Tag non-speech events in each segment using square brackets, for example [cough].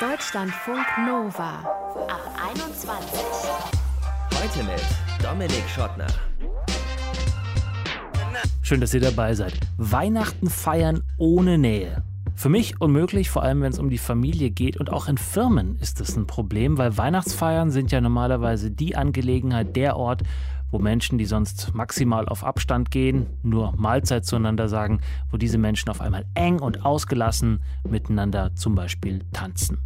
Deutschlandfunk Nova ab 21. Heute mit Dominik Schottner. Schön, dass ihr dabei seid. Weihnachten feiern ohne Nähe. Für mich unmöglich, vor allem wenn es um die Familie geht. Und auch in Firmen ist es ein Problem, weil Weihnachtsfeiern sind ja normalerweise die Angelegenheit, der Ort, wo Menschen, die sonst maximal auf Abstand gehen, nur Mahlzeit zueinander sagen, wo diese Menschen auf einmal eng und ausgelassen miteinander zum Beispiel tanzen.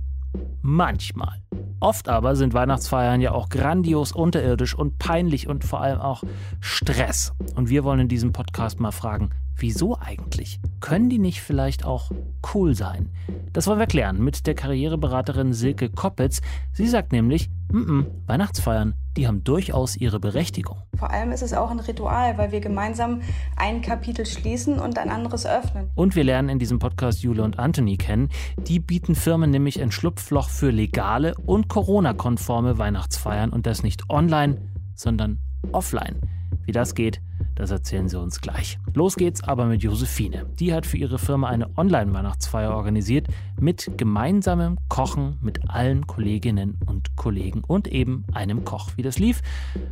Manchmal. Oft aber sind Weihnachtsfeiern ja auch grandios unterirdisch und peinlich und vor allem auch Stress. Und wir wollen in diesem Podcast mal fragen, wieso eigentlich? Können die nicht vielleicht auch cool sein? Das wollen wir klären mit der Karriereberaterin Silke Koppitz. Sie sagt nämlich, M -m, Weihnachtsfeiern, die haben durchaus ihre Berechtigung. Vor allem ist es auch ein Ritual, weil wir gemeinsam ein Kapitel schließen und ein anderes öffnen. Und wir lernen in diesem Podcast Jule und Anthony kennen. Die bieten Firmen nämlich ein Schlupfloch für legale und Corona-konforme Weihnachtsfeiern und das nicht online, sondern offline. Wie das geht, das erzählen sie uns gleich. Los geht's aber mit Josephine. Die hat für ihre Firma eine Online-Weihnachtsfeier organisiert mit gemeinsamem Kochen mit allen Kolleginnen und Kollegen und eben einem Koch. Wie das lief,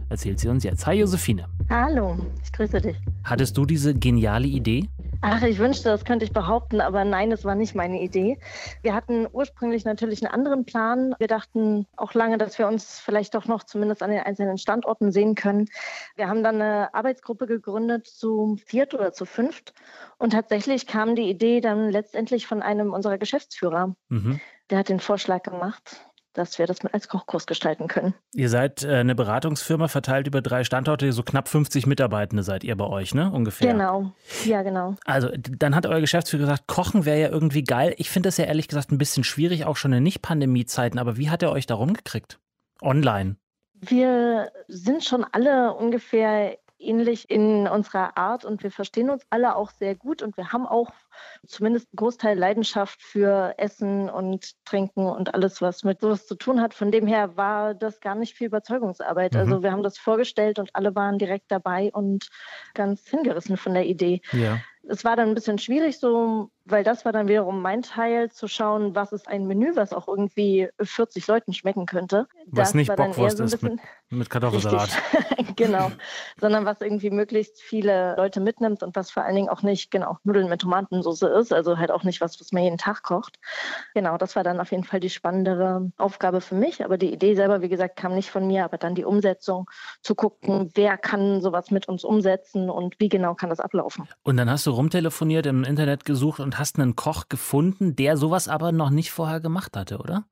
erzählt sie uns jetzt. Hi Josephine. Hallo, ich grüße dich. Hattest du diese geniale Idee? Ach, ich wünschte, das könnte ich behaupten, aber nein, es war nicht meine Idee. Wir hatten ursprünglich natürlich einen anderen Plan. Wir dachten auch lange, dass wir uns vielleicht doch noch zumindest an den einzelnen Standorten sehen können. Wir haben dann eine Arbeitsgruppe gegründet zu viert oder zu fünft. Und tatsächlich kam die Idee dann letztendlich von einem unserer Geschäftsführer. Mhm. Der hat den Vorschlag gemacht dass wir das mit als Kochkurs gestalten können. Ihr seid äh, eine Beratungsfirma verteilt über drei Standorte, so knapp 50 Mitarbeitende seid ihr bei euch, ne? Ungefähr. Genau, ja, genau. Also dann hat euer Geschäftsführer gesagt, Kochen wäre ja irgendwie geil. Ich finde das ja ehrlich gesagt ein bisschen schwierig, auch schon in Nicht-Pandemie-Zeiten. Aber wie hat er euch da rumgekriegt? Online. Wir sind schon alle ungefähr ähnlich in unserer Art und wir verstehen uns alle auch sehr gut und wir haben auch zumindest einen Großteil Leidenschaft für Essen und Trinken und alles, was mit sowas zu tun hat. Von dem her war das gar nicht viel Überzeugungsarbeit. Also mhm. Also wir haben das vorgestellt und alle waren direkt dabei und ganz hingerissen von der Idee. Ja. Es war dann ein bisschen schwierig, so weil das war dann wiederum mein Teil, zu schauen, was ist ein Menü, was auch irgendwie 40 Leuten schmecken könnte. Was das nicht Bockwurst so ist mit, mit Kartoffelsalat. [laughs] genau, sondern was irgendwie möglichst viele Leute mitnimmt und was vor allen Dingen auch nicht, genau, Nudeln mit Tomatensauce ist, also halt auch nicht was, was man jeden Tag kocht. Genau, das war dann auf jeden Fall die spannendere Aufgabe für mich, aber die Idee selber, wie gesagt, kam nicht von mir, aber dann die Umsetzung, zu gucken, wer kann sowas mit uns umsetzen und wie genau kann das ablaufen. Und dann hast du rumtelefoniert, im Internet gesucht und hast einen Koch gefunden, der sowas aber noch nicht vorher gemacht hatte, oder?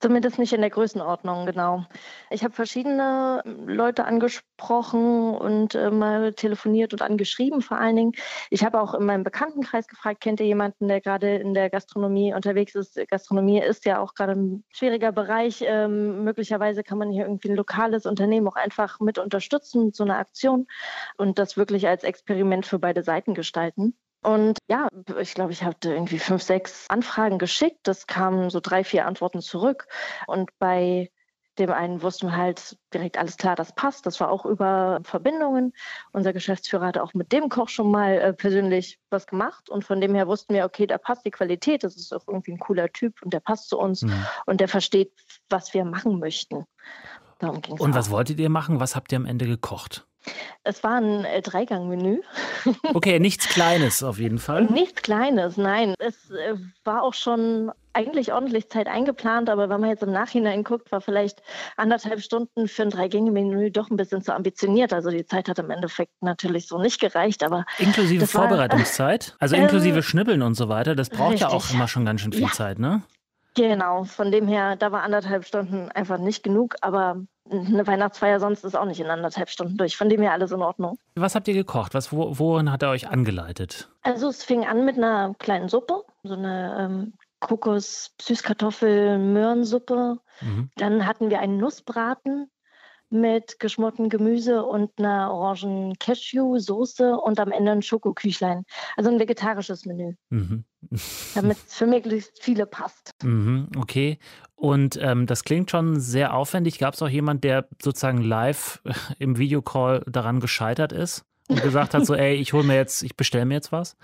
Zumindest nicht in der Größenordnung, genau. Ich habe verschiedene Leute angesprochen und äh, mal telefoniert und angeschrieben vor allen Dingen. Ich habe auch in meinem Bekanntenkreis gefragt, kennt ihr jemanden, der gerade in der Gastronomie unterwegs ist? Gastronomie ist ja auch gerade ein schwieriger Bereich. Ähm, möglicherweise kann man hier irgendwie ein lokales Unternehmen auch einfach mit unterstützen mit so einer Aktion und das wirklich als Experiment für beide Seiten gestalten. Und ja, ich glaube, ich hatte irgendwie fünf, sechs Anfragen geschickt. Das kamen so drei, vier Antworten zurück. Und bei dem einen wussten wir halt direkt alles klar, das passt. Das war auch über Verbindungen. Unser Geschäftsführer hatte auch mit dem Koch schon mal äh, persönlich was gemacht. Und von dem her wussten wir, okay, da passt die Qualität. Das ist auch irgendwie ein cooler Typ und der passt zu uns mhm. und der versteht, was wir machen möchten. Darum ging's und was wolltet ihr machen? Was habt ihr am Ende gekocht? Es war ein äh, Dreigang-Menü. [laughs] Okay, nichts Kleines auf jeden Fall. Nichts Kleines, nein. Es äh, war auch schon eigentlich ordentlich Zeit eingeplant, aber wenn man jetzt im Nachhinein guckt, war vielleicht anderthalb Stunden für ein Drei-Gänge-Menü doch ein bisschen zu ambitioniert. Also die Zeit hat im Endeffekt natürlich so nicht gereicht, aber. Inklusive Vorbereitungszeit? [laughs] also inklusive äh, Schnibbeln und so weiter, das braucht richtig. ja auch immer schon ganz schön viel ja. Zeit, ne? Genau, von dem her, da war anderthalb Stunden einfach nicht genug, aber eine Weihnachtsfeier sonst ist auch nicht in anderthalb Stunden durch. Von dem her alles in Ordnung. Was habt ihr gekocht? Was, wo, wohin hat er euch angeleitet? Also es fing an mit einer kleinen Suppe, so eine ähm, Kokos, Süßkartoffel, Möhrensuppe. Mhm. Dann hatten wir einen Nussbraten mit geschmortem Gemüse und einer orangen Cashew-Soße und am Ende ein Schokoküchlein. Also ein vegetarisches Menü. Mhm. [laughs] damit es für möglichst viele passt. Mhm, okay. Und ähm, das klingt schon sehr aufwendig. Gab es auch jemand, der sozusagen live [laughs] im Videocall daran gescheitert ist und gesagt hat, so, [laughs] ey, ich hole mir jetzt, ich bestelle mir jetzt was?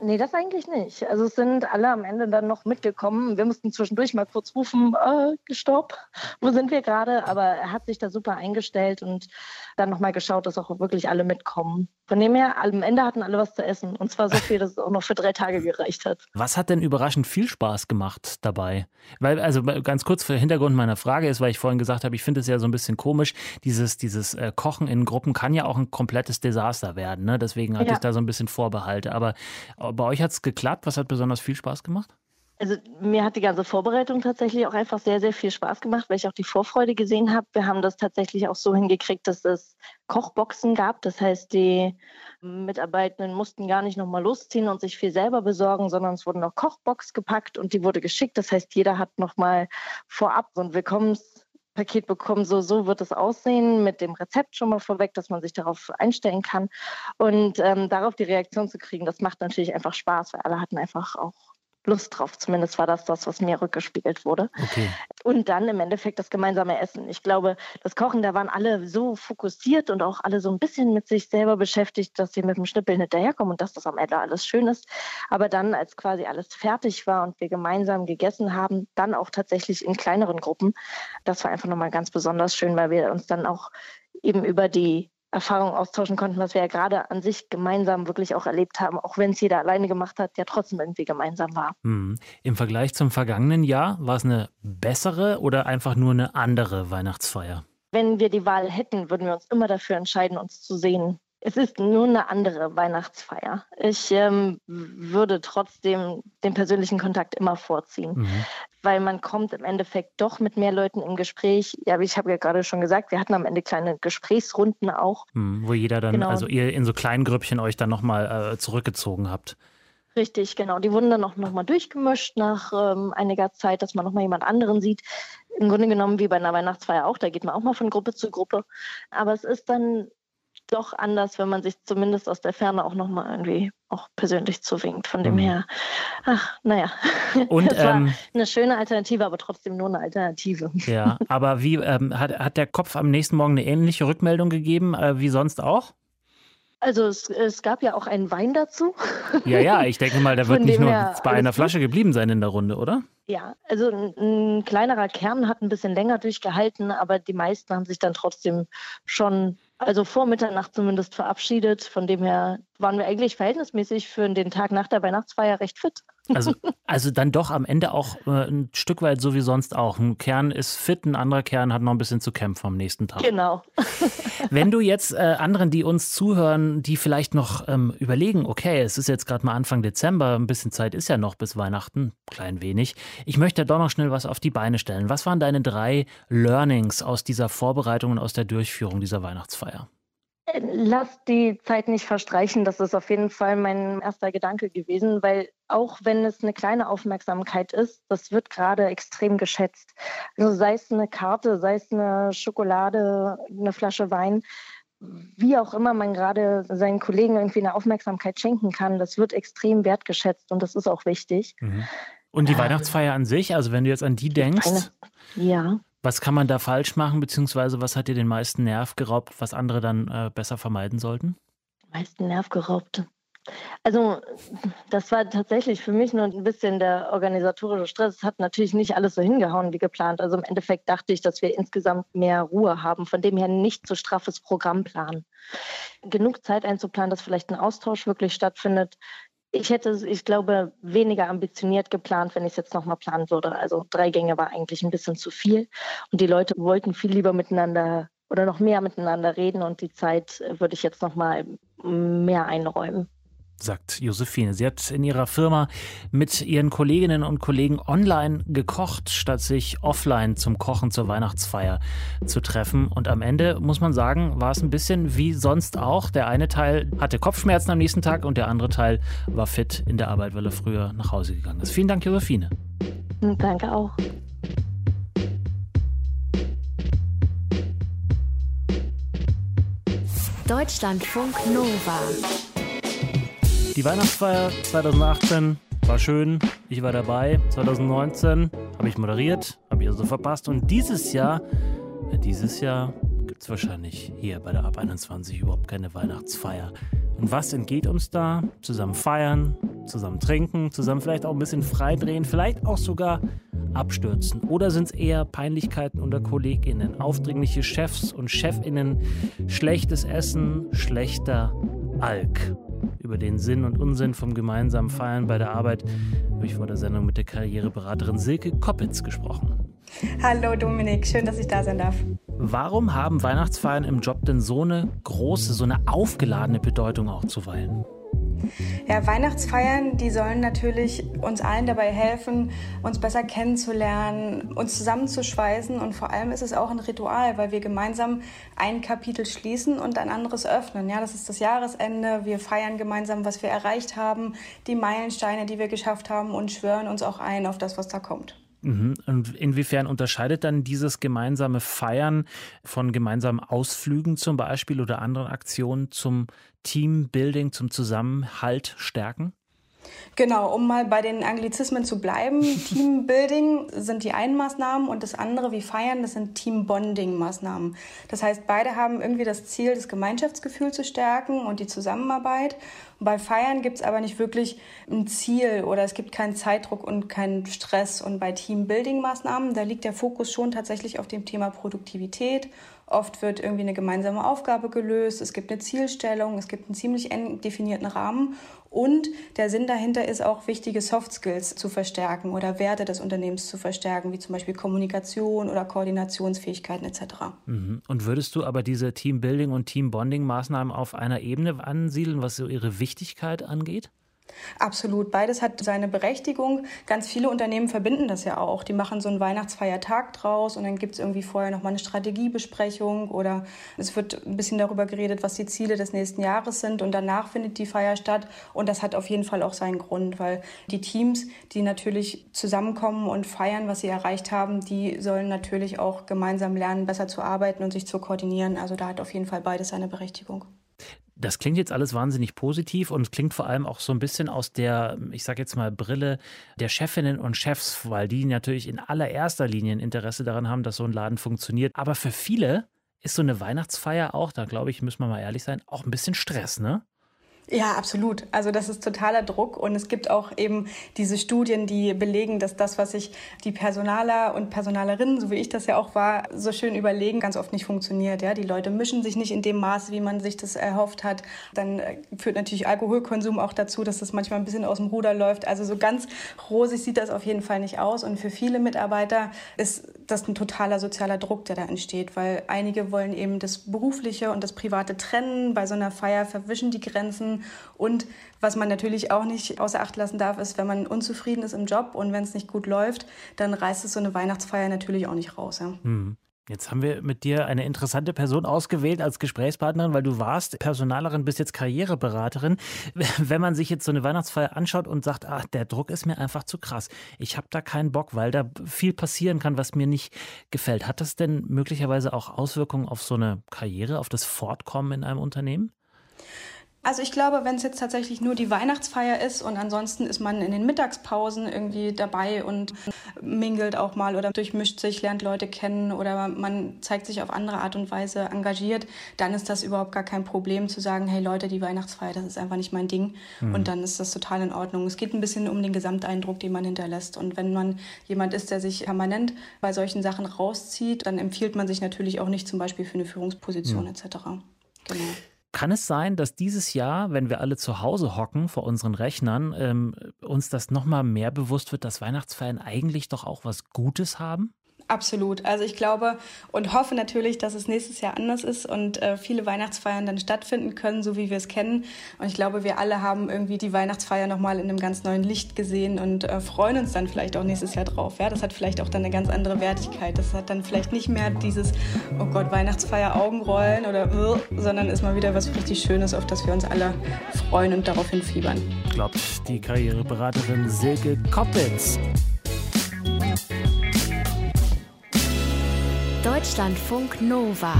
Nee, das eigentlich nicht. Also es sind alle am Ende dann noch mitgekommen. Wir mussten zwischendurch mal kurz rufen, äh, stopp, wo sind wir gerade? Aber er hat sich da super eingestellt und dann nochmal geschaut, dass auch wirklich alle mitkommen. Von dem her, am Ende hatten alle was zu essen. Und zwar so viel, dass es auch noch für drei Tage gereicht hat. Was hat denn überraschend viel Spaß gemacht dabei? Weil, also ganz kurz für Hintergrund meiner Frage ist, weil ich vorhin gesagt habe, ich finde es ja so ein bisschen komisch, dieses, dieses äh, Kochen in Gruppen kann ja auch ein komplettes Desaster werden. Ne? Deswegen hatte ja. ich da so ein bisschen Vorbehalte. Aber bei euch hat es geklappt. Was hat besonders viel Spaß gemacht? Also mir hat die ganze Vorbereitung tatsächlich auch einfach sehr, sehr viel Spaß gemacht, weil ich auch die Vorfreude gesehen habe. Wir haben das tatsächlich auch so hingekriegt, dass es Kochboxen gab. Das heißt, die Mitarbeitenden mussten gar nicht nochmal losziehen und sich viel selber besorgen, sondern es wurden noch Kochbox gepackt und die wurde geschickt. Das heißt, jeder hat nochmal vorab so ein Willkommenspaket bekommen, so, so wird es aussehen, mit dem Rezept schon mal vorweg, dass man sich darauf einstellen kann. Und ähm, darauf die Reaktion zu kriegen, das macht natürlich einfach Spaß, weil alle hatten einfach auch Lust drauf. Zumindest war das das, was mir rückgespiegelt wurde. Okay. Und dann im Endeffekt das gemeinsame Essen. Ich glaube, das Kochen, da waren alle so fokussiert und auch alle so ein bisschen mit sich selber beschäftigt, dass sie mit dem Schnippeln hinterherkommen und dass das am Ende alles schön ist. Aber dann, als quasi alles fertig war und wir gemeinsam gegessen haben, dann auch tatsächlich in kleineren Gruppen, das war einfach nochmal ganz besonders schön, weil wir uns dann auch eben über die Erfahrungen austauschen konnten, was wir ja gerade an sich gemeinsam wirklich auch erlebt haben, auch wenn es jeder alleine gemacht hat, ja trotzdem irgendwie gemeinsam war. Hm. Im Vergleich zum vergangenen Jahr war es eine bessere oder einfach nur eine andere Weihnachtsfeier? Wenn wir die Wahl hätten, würden wir uns immer dafür entscheiden, uns zu sehen. Es ist nur eine andere Weihnachtsfeier. Ich ähm, würde trotzdem den persönlichen Kontakt immer vorziehen, mhm. weil man kommt im Endeffekt doch mit mehr Leuten im Gespräch. Ja, ich habe ja gerade schon gesagt, wir hatten am Ende kleine Gesprächsrunden auch. Mhm, wo jeder dann, genau. also ihr in so kleinen Grüppchen euch dann nochmal äh, zurückgezogen habt. Richtig, genau. Die wurden dann noch, noch mal durchgemischt nach ähm, einiger Zeit, dass man noch mal jemand anderen sieht. Im Grunde genommen wie bei einer Weihnachtsfeier auch, da geht man auch mal von Gruppe zu Gruppe. Aber es ist dann doch anders, wenn man sich zumindest aus der Ferne auch nochmal irgendwie auch persönlich zuwinkt. Von dem mhm. her, ach, naja. [laughs] Und ähm, eine schöne Alternative, aber trotzdem nur eine Alternative. Ja, aber wie ähm, hat, hat der Kopf am nächsten Morgen eine ähnliche Rückmeldung gegeben äh, wie sonst auch? Also es, es, gab ja auch einen Wein dazu. [laughs] Ja, ja, ich denke mal, der wird nicht nur bei einer Flasche geblieben sein in der Runde, oder? Ja, also ein, ein, kleinerer Kern hat ein bisschen länger durchgehalten, aber die meisten haben sich dann trotzdem schon also vor Mitternacht zumindest verabschiedet. Von dem her waren wir eigentlich verhältnismäßig für den Tag nach der Weihnachtsfeier recht fit. Also, [laughs] also dann doch am Ende auch äh, ein Stück weit so wie sonst auch. Ein Kern ist fit, ein anderer Kern hat noch ein bisschen zu kämpfen am nächsten Tag. Genau. [laughs] Wenn du jetzt äh, anderen, die uns zuhören, die vielleicht noch ähm, überlegen, okay, es ist jetzt gerade mal Anfang Dezember, ein bisschen Zeit ist ja noch bis Weihnachten, klein wenig. Ich möchte doch noch schnell was auf die Beine stellen. Was waren deine drei Learnings aus dieser Vorbereitung und aus der Durchführung dieser Weihnachtsfeier? Lass die Zeit nicht verstreichen. Das ist auf jeden Fall mein erster Gedanke gewesen, weil auch wenn es eine kleine Aufmerksamkeit ist, das wird gerade extrem geschätzt. Also sei es eine Karte, sei es eine Schokolade, eine Flasche Wein, wie auch immer man gerade seinen Kollegen irgendwie eine Aufmerksamkeit schenken kann, das wird extrem wertgeschätzt und das ist auch wichtig. Mhm. Und die Weihnachtsfeier an sich, also wenn du jetzt an die denkst, ja. Was kann man da falsch machen, beziehungsweise was hat dir den meisten Nerv geraubt, was andere dann äh, besser vermeiden sollten? Meisten Nerv geraubt. Also das war tatsächlich für mich nur ein bisschen der organisatorische Stress. Es hat natürlich nicht alles so hingehauen wie geplant. Also im Endeffekt dachte ich, dass wir insgesamt mehr Ruhe haben, von dem her nicht so straffes Programm planen. Genug Zeit einzuplanen, dass vielleicht ein Austausch wirklich stattfindet, ich hätte, ich glaube, weniger ambitioniert geplant, wenn ich es jetzt nochmal planen würde. Also drei Gänge war eigentlich ein bisschen zu viel. Und die Leute wollten viel lieber miteinander oder noch mehr miteinander reden. Und die Zeit würde ich jetzt nochmal mehr einräumen sagt Josephine. Sie hat in ihrer Firma mit ihren Kolleginnen und Kollegen online gekocht, statt sich offline zum Kochen zur Weihnachtsfeier zu treffen. Und am Ende, muss man sagen, war es ein bisschen wie sonst auch. Der eine Teil hatte Kopfschmerzen am nächsten Tag und der andere Teil war fit in der Arbeit, weil er früher nach Hause gegangen ist. Vielen Dank, Josephine. Danke auch. Deutschlandfunk Nova. Die Weihnachtsfeier 2018 war schön. Ich war dabei. 2019 habe ich moderiert, habe ich also verpasst. Und dieses Jahr, ja, dieses Jahr gibt es wahrscheinlich hier bei der Ab 21 überhaupt keine Weihnachtsfeier. Und was entgeht uns da? Zusammen feiern, Zusammen trinken, zusammen vielleicht auch ein bisschen freidrehen, vielleicht auch sogar abstürzen? Oder sind es eher Peinlichkeiten unter KollegInnen, aufdringliche Chefs und ChefInnen, schlechtes Essen, schlechter Alk? Über den Sinn und Unsinn vom gemeinsamen Feiern bei der Arbeit habe ich vor der Sendung mit der Karriereberaterin Silke Koppitz gesprochen. Hallo Dominik, schön, dass ich da sein darf. Warum haben Weihnachtsfeiern im Job denn so eine große, so eine aufgeladene Bedeutung auch zuweilen? Ja, Weihnachtsfeiern, die sollen natürlich uns allen dabei helfen, uns besser kennenzulernen, uns zusammenzuschweißen und vor allem ist es auch ein Ritual, weil wir gemeinsam ein Kapitel schließen und ein anderes öffnen. Ja, das ist das Jahresende. Wir feiern gemeinsam, was wir erreicht haben, die Meilensteine, die wir geschafft haben und schwören uns auch ein auf das, was da kommt. Mhm. Und inwiefern unterscheidet dann dieses gemeinsame Feiern von gemeinsamen Ausflügen zum Beispiel oder anderen Aktionen zum Teambuilding, zum Zusammenhalt stärken? Genau, um mal bei den Anglizismen zu bleiben. [laughs] Teambuilding sind die einen Maßnahmen und das andere wie Feiern, das sind Teambonding-Maßnahmen. Das heißt, beide haben irgendwie das Ziel, das Gemeinschaftsgefühl zu stärken und die Zusammenarbeit. Bei Feiern gibt es aber nicht wirklich ein Ziel oder es gibt keinen Zeitdruck und keinen Stress. Und bei Teambuilding-Maßnahmen, da liegt der Fokus schon tatsächlich auf dem Thema Produktivität Oft wird irgendwie eine gemeinsame Aufgabe gelöst, es gibt eine Zielstellung, es gibt einen ziemlich eng definierten Rahmen und der Sinn dahinter ist auch, wichtige Soft Skills zu verstärken oder Werte des Unternehmens zu verstärken, wie zum Beispiel Kommunikation oder Koordinationsfähigkeiten etc. Mhm. Und würdest du aber diese Teambuilding- und Teambonding-Maßnahmen auf einer Ebene ansiedeln, was so ihre Wichtigkeit angeht? Absolut, beides hat seine Berechtigung. Ganz viele Unternehmen verbinden das ja auch. Die machen so einen Weihnachtsfeiertag draus und dann gibt es irgendwie vorher nochmal eine Strategiebesprechung oder es wird ein bisschen darüber geredet, was die Ziele des nächsten Jahres sind und danach findet die Feier statt. Und das hat auf jeden Fall auch seinen Grund, weil die Teams, die natürlich zusammenkommen und feiern, was sie erreicht haben, die sollen natürlich auch gemeinsam lernen, besser zu arbeiten und sich zu koordinieren. Also da hat auf jeden Fall beides seine Berechtigung. Das klingt jetzt alles wahnsinnig positiv und klingt vor allem auch so ein bisschen aus der, ich sage jetzt mal, Brille der Chefinnen und Chefs, weil die natürlich in allererster Linie ein Interesse daran haben, dass so ein Laden funktioniert. Aber für viele ist so eine Weihnachtsfeier auch, da glaube ich, müssen wir mal ehrlich sein, auch ein bisschen Stress, ne? Ja, absolut. Also das ist totaler Druck und es gibt auch eben diese Studien, die belegen, dass das, was sich die Personaler und Personalerinnen, so wie ich das ja auch war, so schön überlegen, ganz oft nicht funktioniert. Ja, die Leute mischen sich nicht in dem Maße, wie man sich das erhofft hat. Dann äh, führt natürlich Alkoholkonsum auch dazu, dass das manchmal ein bisschen aus dem Ruder läuft. Also so ganz rosig sieht das auf jeden Fall nicht aus und für viele Mitarbeiter ist das ein totaler sozialer Druck, der da entsteht, weil einige wollen eben das berufliche und das private trennen. Bei so einer Feier verwischen die Grenzen und was man natürlich auch nicht außer Acht lassen darf, ist, wenn man unzufrieden ist im Job und wenn es nicht gut läuft, dann reißt es so eine Weihnachtsfeier natürlich auch nicht raus. Ja. Hm. Jetzt haben wir mit dir eine interessante Person ausgewählt als Gesprächspartnerin, weil du warst Personalerin, bist jetzt Karriereberaterin. [laughs] Wenn man sich jetzt so eine Weihnachtsfeier anschaut und sagt, ach, der Druck ist mir einfach zu krass, ich habe da keinen Bock, weil da viel passieren kann, was mir nicht gefällt. Hat das denn möglicherweise auch Auswirkungen auf so eine Karriere, auf das Fortkommen in einem Unternehmen? Also ich glaube, wenn es jetzt tatsächlich nur die Weihnachtsfeier ist und ansonsten ist man in den Mittagspausen irgendwie dabei und mingelt auch mal oder durchmischt sich, lernt Leute kennen oder man zeigt sich auf andere Art und Weise engagiert, dann ist das überhaupt gar kein Problem zu sagen, hey Leute, die Weihnachtsfeier, das ist einfach nicht mein Ding mhm. und dann ist das total in Ordnung. Es geht ein bisschen um den Gesamteindruck, den man hinterlässt und wenn man jemand ist, der sich permanent bei solchen Sachen rauszieht, dann empfiehlt man sich natürlich auch nicht zum Beispiel für eine Führungsposition mhm. etc. Genau. Kann es sein, dass dieses Jahr, wenn wir alle zu Hause hocken vor unseren Rechnern, ähm, uns das nochmal mehr bewusst wird, dass Weihnachtsfeiern eigentlich doch auch was Gutes haben? Absolut. Also ich glaube und hoffe natürlich, dass es nächstes Jahr anders ist und äh, viele Weihnachtsfeiern dann stattfinden können, so wie wir es kennen. Und ich glaube, wir alle haben irgendwie die Weihnachtsfeier nochmal in einem ganz neuen Licht gesehen und äh, freuen uns dann vielleicht auch nächstes Jahr drauf. Ja, das hat vielleicht auch dann eine ganz andere Wertigkeit. Das hat dann vielleicht nicht mehr dieses, oh Gott, Weihnachtsfeier Augenrollen oder, sondern ist mal wieder was richtig Schönes, auf das wir uns alle freuen und darauf hinfiebern. Glaubt die Karriereberaterin Silke Koppitz. Deutschlandfunk Nova.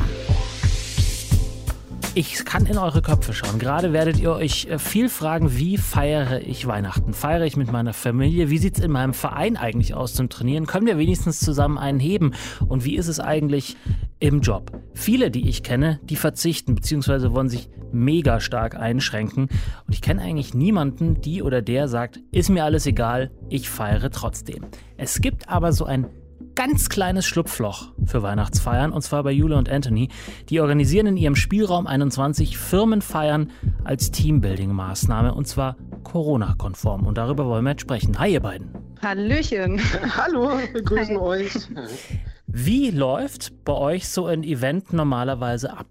Ich kann in eure Köpfe schauen. Gerade werdet ihr euch äh, viel fragen, wie feiere ich Weihnachten? Feiere ich mit meiner Familie? Wie sieht es in meinem Verein eigentlich aus zum Trainieren? Können wir wenigstens zusammen einen heben? Und wie ist es eigentlich im Job. Viele, die ich kenne, die verzichten bzw. wollen sich mega stark einschränken. Und ich kenne eigentlich niemanden, die oder der sagt, ist mir alles egal, ich feiere trotzdem. Es gibt aber so ein ganz kleines Schlupfloch für Weihnachtsfeiern, und zwar bei Jule und Anthony. Die organisieren in ihrem Spielraum 21 Firmenfeiern als Teambuilding-Maßnahme, und zwar Corona-konform. Und darüber wollen wir jetzt sprechen. Hi, ihr beiden. Hallöchen. [laughs] Hallo, wir grüßen Hi. euch. Wie läuft bei euch so ein Event normalerweise ab?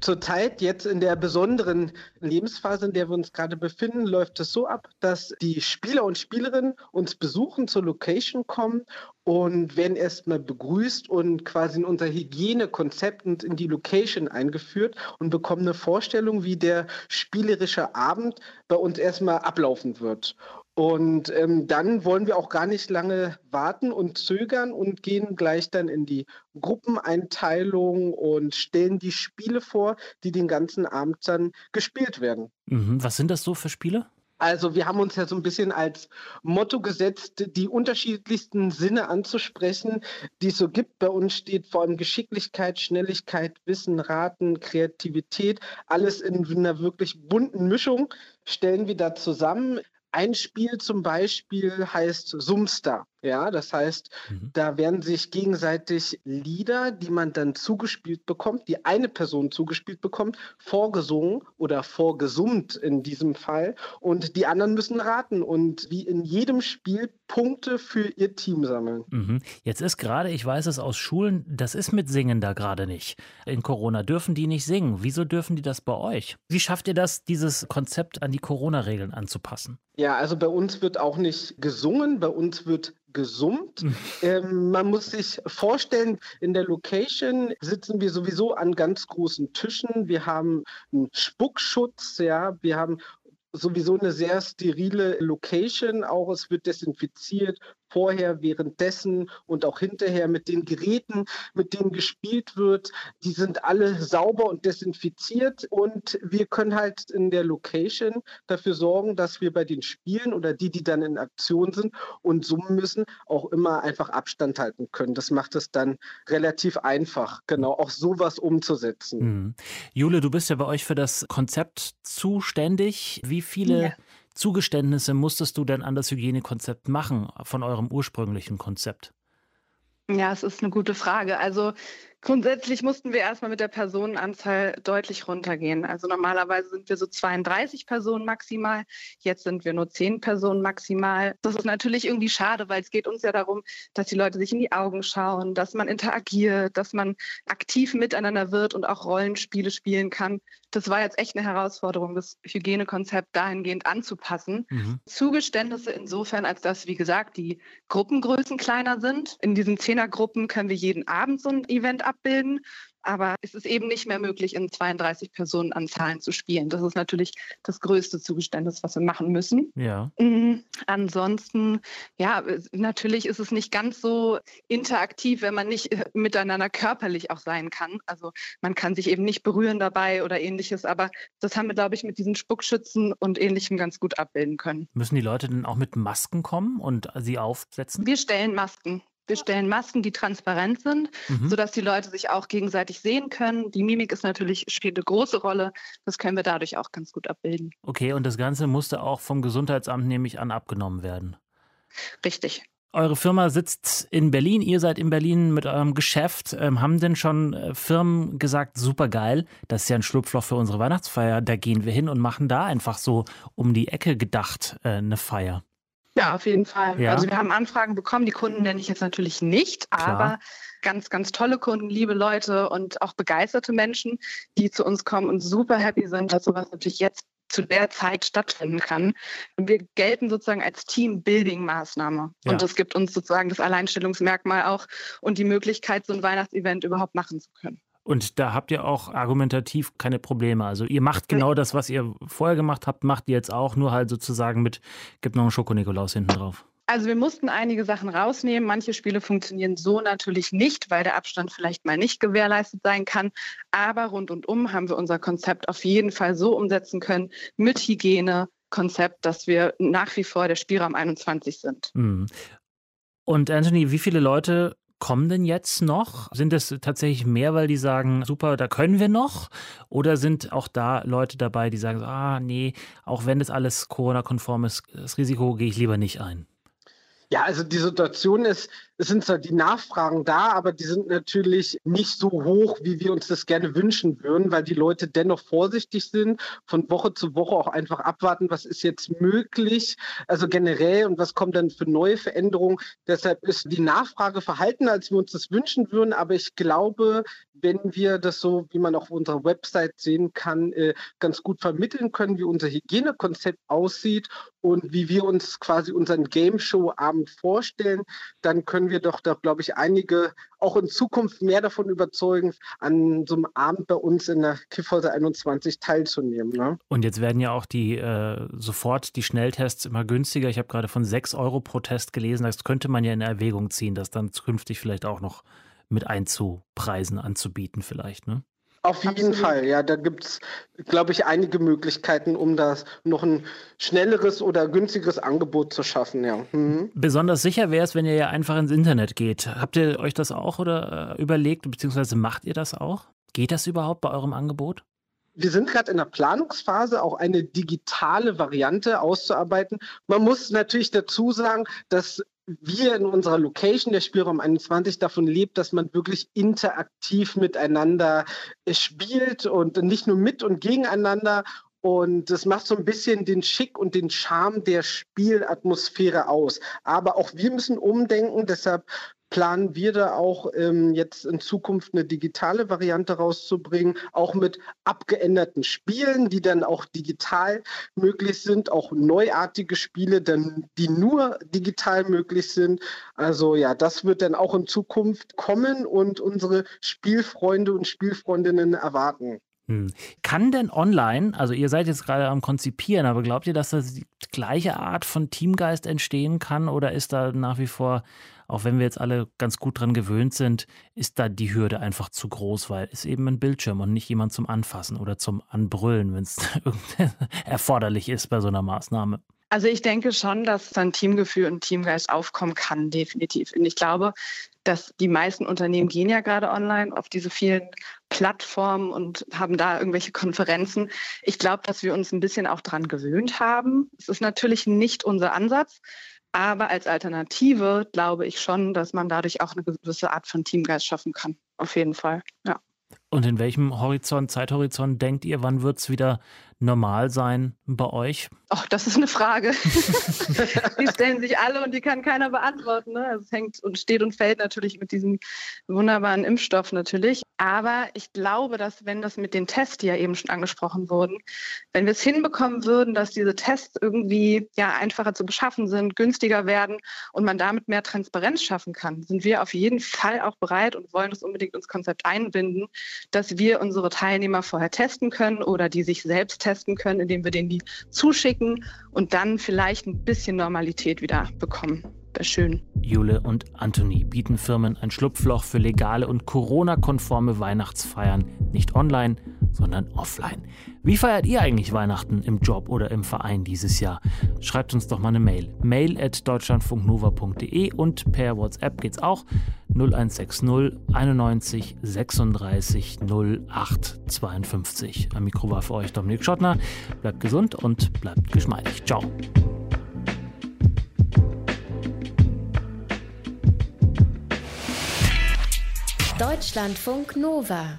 Zurzeit, jetzt in der besonderen Lebensphase, in der wir uns gerade befinden, läuft es so ab, dass die Spieler und Spielerinnen uns besuchen, zur Location kommen und werden erstmal begrüßt und quasi in unser Hygienekonzept und in die Location eingeführt und bekommen eine Vorstellung, wie der spielerische Abend bei uns erstmal ablaufen wird. Und ähm, dann wollen wir auch gar nicht lange warten und zögern und gehen gleich dann in die Gruppeneinteilung und stellen die Spiele vor, die den ganzen Abend dann gespielt werden. Mhm. Was sind das so für Spiele? Also wir haben uns ja so ein bisschen als Motto gesetzt, die unterschiedlichsten Sinne anzusprechen, die es so gibt. Bei uns steht vor allem Geschicklichkeit, Schnelligkeit, Wissen, Raten, Kreativität, alles in einer wirklich bunten Mischung stellen wir da zusammen. Ein Spiel zum Beispiel heißt Sumster. Ja, das heißt, mhm. da werden sich gegenseitig Lieder, die man dann zugespielt bekommt, die eine Person zugespielt bekommt, vorgesungen oder vorgesummt in diesem Fall. Und die anderen müssen raten und wie in jedem Spiel Punkte für ihr Team sammeln. Mhm. Jetzt ist gerade, ich weiß es aus Schulen, das ist mit Singen da gerade nicht. In Corona dürfen die nicht singen. Wieso dürfen die das bei euch? Wie schafft ihr das, dieses Konzept an die Corona-Regeln anzupassen? Ja, also bei uns wird auch nicht gesungen, bei uns wird gesummt. Hm. ähm, man muss sich vorstellen, in der Location sitzen wir sowieso an ganz großen Tischen. Wir haben einen Spuckschutz, ja, wir haben sowieso eine sehr sterile Location, auch es wird desinfiziert, vorher, währenddessen und auch hinterher mit den Geräten, mit denen gespielt wird. Die sind alle sauber und desinfiziert und wir können halt in der Location dafür sorgen, dass wir bei den Spielen oder die, die dann in Aktion sind und summen müssen, auch immer einfach Abstand halten können. Das macht es dann relativ einfach, genau, auch sowas umzusetzen. Mhm. Jule, du bist ja bei euch für das Konzept zuständig. Wie viele ja. Zugeständnisse musstest du denn an das Hygienekonzept machen von eurem ursprünglichen Konzept? Ja, es ist eine gute Frage. Also Grundsätzlich mussten wir erstmal mit der Personenanzahl deutlich runtergehen. Also normalerweise sind wir so 32 Personen maximal. Jetzt sind wir nur 10 Personen maximal. Das ist natürlich irgendwie schade, weil es geht uns ja darum, dass die Leute sich in die Augen schauen, dass man interagiert, dass man aktiv miteinander wird und auch Rollenspiele spielen kann. Das war jetzt echt eine Herausforderung, das Hygienekonzept dahingehend anzupassen. Mhm. Zugeständnisse insofern, als dass, wie gesagt, die Gruppengrößen kleiner sind. In diesen Zehnergruppen können wir jeden Abend so ein Event abbilden. Aber es ist eben nicht mehr möglich, in 32 Personen an Zahlen zu spielen. Das ist natürlich das größte Zugeständnis, was wir machen müssen. Ja. Mhm. Ansonsten, ja, natürlich ist es nicht ganz so interaktiv, wenn man nicht äh, miteinander körperlich auch sein kann. Also man kann sich eben nicht berühren dabei oder ähnliches. Aber das haben wir, glaube ich, mit diesen Spuckschützen und ähnlichem ganz gut abbilden können. Müssen die Leute denn auch mit Masken kommen und sie aufsetzen? Wir stellen Masken. Wir stellen Masken, die transparent sind, mhm. sodass die Leute sich auch gegenseitig sehen können. Die Mimik ist natürlich, spielt eine große Rolle. Das können wir dadurch auch ganz gut abbilden. Okay, und das Ganze musste auch vom Gesundheitsamt, nehme ich an, abgenommen werden. Richtig. Eure Firma sitzt in Berlin, ihr seid in Berlin mit eurem Geschäft. Ähm, haben denn schon äh, Firmen gesagt, super geil, das ist ja ein Schlupfloch für unsere Weihnachtsfeier, da gehen wir hin und machen da einfach so um die Ecke gedacht äh, eine Feier? Ja, auf jeden Fall. Ja. Also wir haben Anfragen bekommen, die Kunden nenne ich jetzt natürlich nicht, Klar. aber ganz, ganz tolle Kunden, liebe Leute und auch begeisterte Menschen, die zu uns kommen und super happy sind, dass sowas natürlich jetzt zu der Zeit stattfinden kann. Wir gelten sozusagen als Team-Building-Maßnahme. Ja. Und das gibt uns sozusagen das Alleinstellungsmerkmal auch und die Möglichkeit, so ein Weihnachtsevent überhaupt machen zu können. Und da habt ihr auch argumentativ keine Probleme. Also ihr macht genau das, was ihr vorher gemacht habt, macht ihr jetzt auch, nur halt sozusagen mit, gibt noch einen Schokonikolaus hinten drauf. Also wir mussten einige Sachen rausnehmen. Manche Spiele funktionieren so natürlich nicht, weil der Abstand vielleicht mal nicht gewährleistet sein kann. Aber rund und um haben wir unser Konzept auf jeden Fall so umsetzen können mit Hygienekonzept, dass wir nach wie vor der Spielraum 21 sind. Mhm. Und Anthony, wie viele Leute kommen denn jetzt noch? Sind es tatsächlich mehr, weil die sagen, super, da können wir noch? Oder sind auch da Leute dabei, die sagen, ah, nee, auch wenn das alles Corona-konform ist, das Risiko gehe ich lieber nicht ein? Ja, also die Situation ist, es sind zwar die Nachfragen da, aber die sind natürlich nicht so hoch, wie wir uns das gerne wünschen würden, weil die Leute dennoch vorsichtig sind, von Woche zu Woche auch einfach abwarten, was ist jetzt möglich, also generell und was kommt dann für neue Veränderungen. Deshalb ist die Nachfrage verhalten, als wir uns das wünschen würden, aber ich glaube, wenn wir das so, wie man auf unserer Website sehen kann, äh, ganz gut vermitteln können, wie unser Hygienekonzept aussieht und wie wir uns quasi unseren Game Show Abend vorstellen, dann können wir doch, doch glaube ich, einige auch in Zukunft mehr davon überzeugen, an so einem Abend bei uns in der Kiffhäuser 21 teilzunehmen. Ne? Und jetzt werden ja auch die äh, sofort die Schnelltests immer günstiger. Ich habe gerade von 6 Euro pro Test gelesen. Das könnte man ja in Erwägung ziehen, dass dann zukünftig vielleicht auch noch mit einzupreisen, anzubieten vielleicht, ne? Auf jeden Absolut. Fall, ja. Da gibt es, glaube ich, einige Möglichkeiten, um das noch ein schnelleres oder günstigeres Angebot zu schaffen, ja. Mhm. Besonders sicher wäre es, wenn ihr ja einfach ins Internet geht. Habt ihr euch das auch oder äh, überlegt, beziehungsweise macht ihr das auch? Geht das überhaupt bei eurem Angebot? Wir sind gerade in der Planungsphase, auch eine digitale Variante auszuarbeiten. Man muss natürlich dazu sagen, dass wir in unserer Location, der Spielraum 21, davon lebt, dass man wirklich interaktiv miteinander äh, spielt und nicht nur mit und gegeneinander. Und das macht so ein bisschen den Schick und den Charme der Spielatmosphäre aus. Aber auch wir müssen umdenken. Deshalb planen wir da auch ähm, jetzt in Zukunft eine digitale Variante rauszubringen, auch mit abgeänderten Spielen, die dann auch digital möglich sind, auch neuartige Spiele, dann, die nur digital möglich sind. Also ja, das wird dann auch in Zukunft kommen und unsere Spielfreunde und Spielfreundinnen erwarten. Hm. Kann denn online, also ihr seid jetzt gerade am Konzipieren, aber glaubt ihr, dass das die gleiche Art von Teamgeist entstehen kann oder ist da nach wie vor auch wenn wir jetzt alle ganz gut dran gewöhnt sind, ist da die Hürde einfach zu groß, weil es eben ein Bildschirm und nicht jemand zum Anfassen oder zum Anbrüllen, wenn es [laughs] erforderlich ist bei so einer Maßnahme. Also ich denke schon, dass dann Teamgefühl und Teamgeist aufkommen kann, definitiv. Und ich glaube, dass die meisten Unternehmen gehen ja gerade online auf diese vielen Plattformen und haben da irgendwelche Konferenzen. Ich glaube, dass wir uns ein bisschen auch dran gewöhnt haben. Es ist natürlich nicht unser Ansatz, aber als Alternative glaube ich schon, dass man dadurch auch eine gewisse Art von Teamgeist schaffen kann. Auf jeden Fall, ja. Und in welchem Horizont, Zeithorizont denkt ihr, wann wird es wieder normal sein bei euch? Ach, das ist eine Frage. [laughs] die stellen sich alle und die kann keiner beantworten. Ne? Es hängt und steht und fällt natürlich mit diesem wunderbaren Impfstoff natürlich. Aber ich glaube, dass wenn das mit den Tests, die ja eben schon angesprochen wurden, wenn wir es hinbekommen würden, dass diese Tests irgendwie ja einfacher zu beschaffen sind, günstiger werden und man damit mehr Transparenz schaffen kann, sind wir auf jeden Fall auch bereit und wollen das unbedingt ins Konzept einbinden, dass wir unsere Teilnehmer vorher testen können oder die sich selbst testen können, indem wir denen die zuschicken und dann vielleicht ein bisschen Normalität wieder bekommen. Wäre schön. Jule und Anthony bieten Firmen ein Schlupfloch für legale und Corona-konforme Weihnachtsfeiern, nicht online, sondern offline. Wie feiert ihr eigentlich Weihnachten im Job oder im Verein dieses Jahr? Schreibt uns doch mal eine Mail. Mail at deutschlandfunknova.de und per WhatsApp geht's auch 0160 91 36 08 52. Am Mikro war für euch Dominik Schottner. Bleibt gesund und bleibt geschmeidig. Ciao. Deutschlandfunk Nova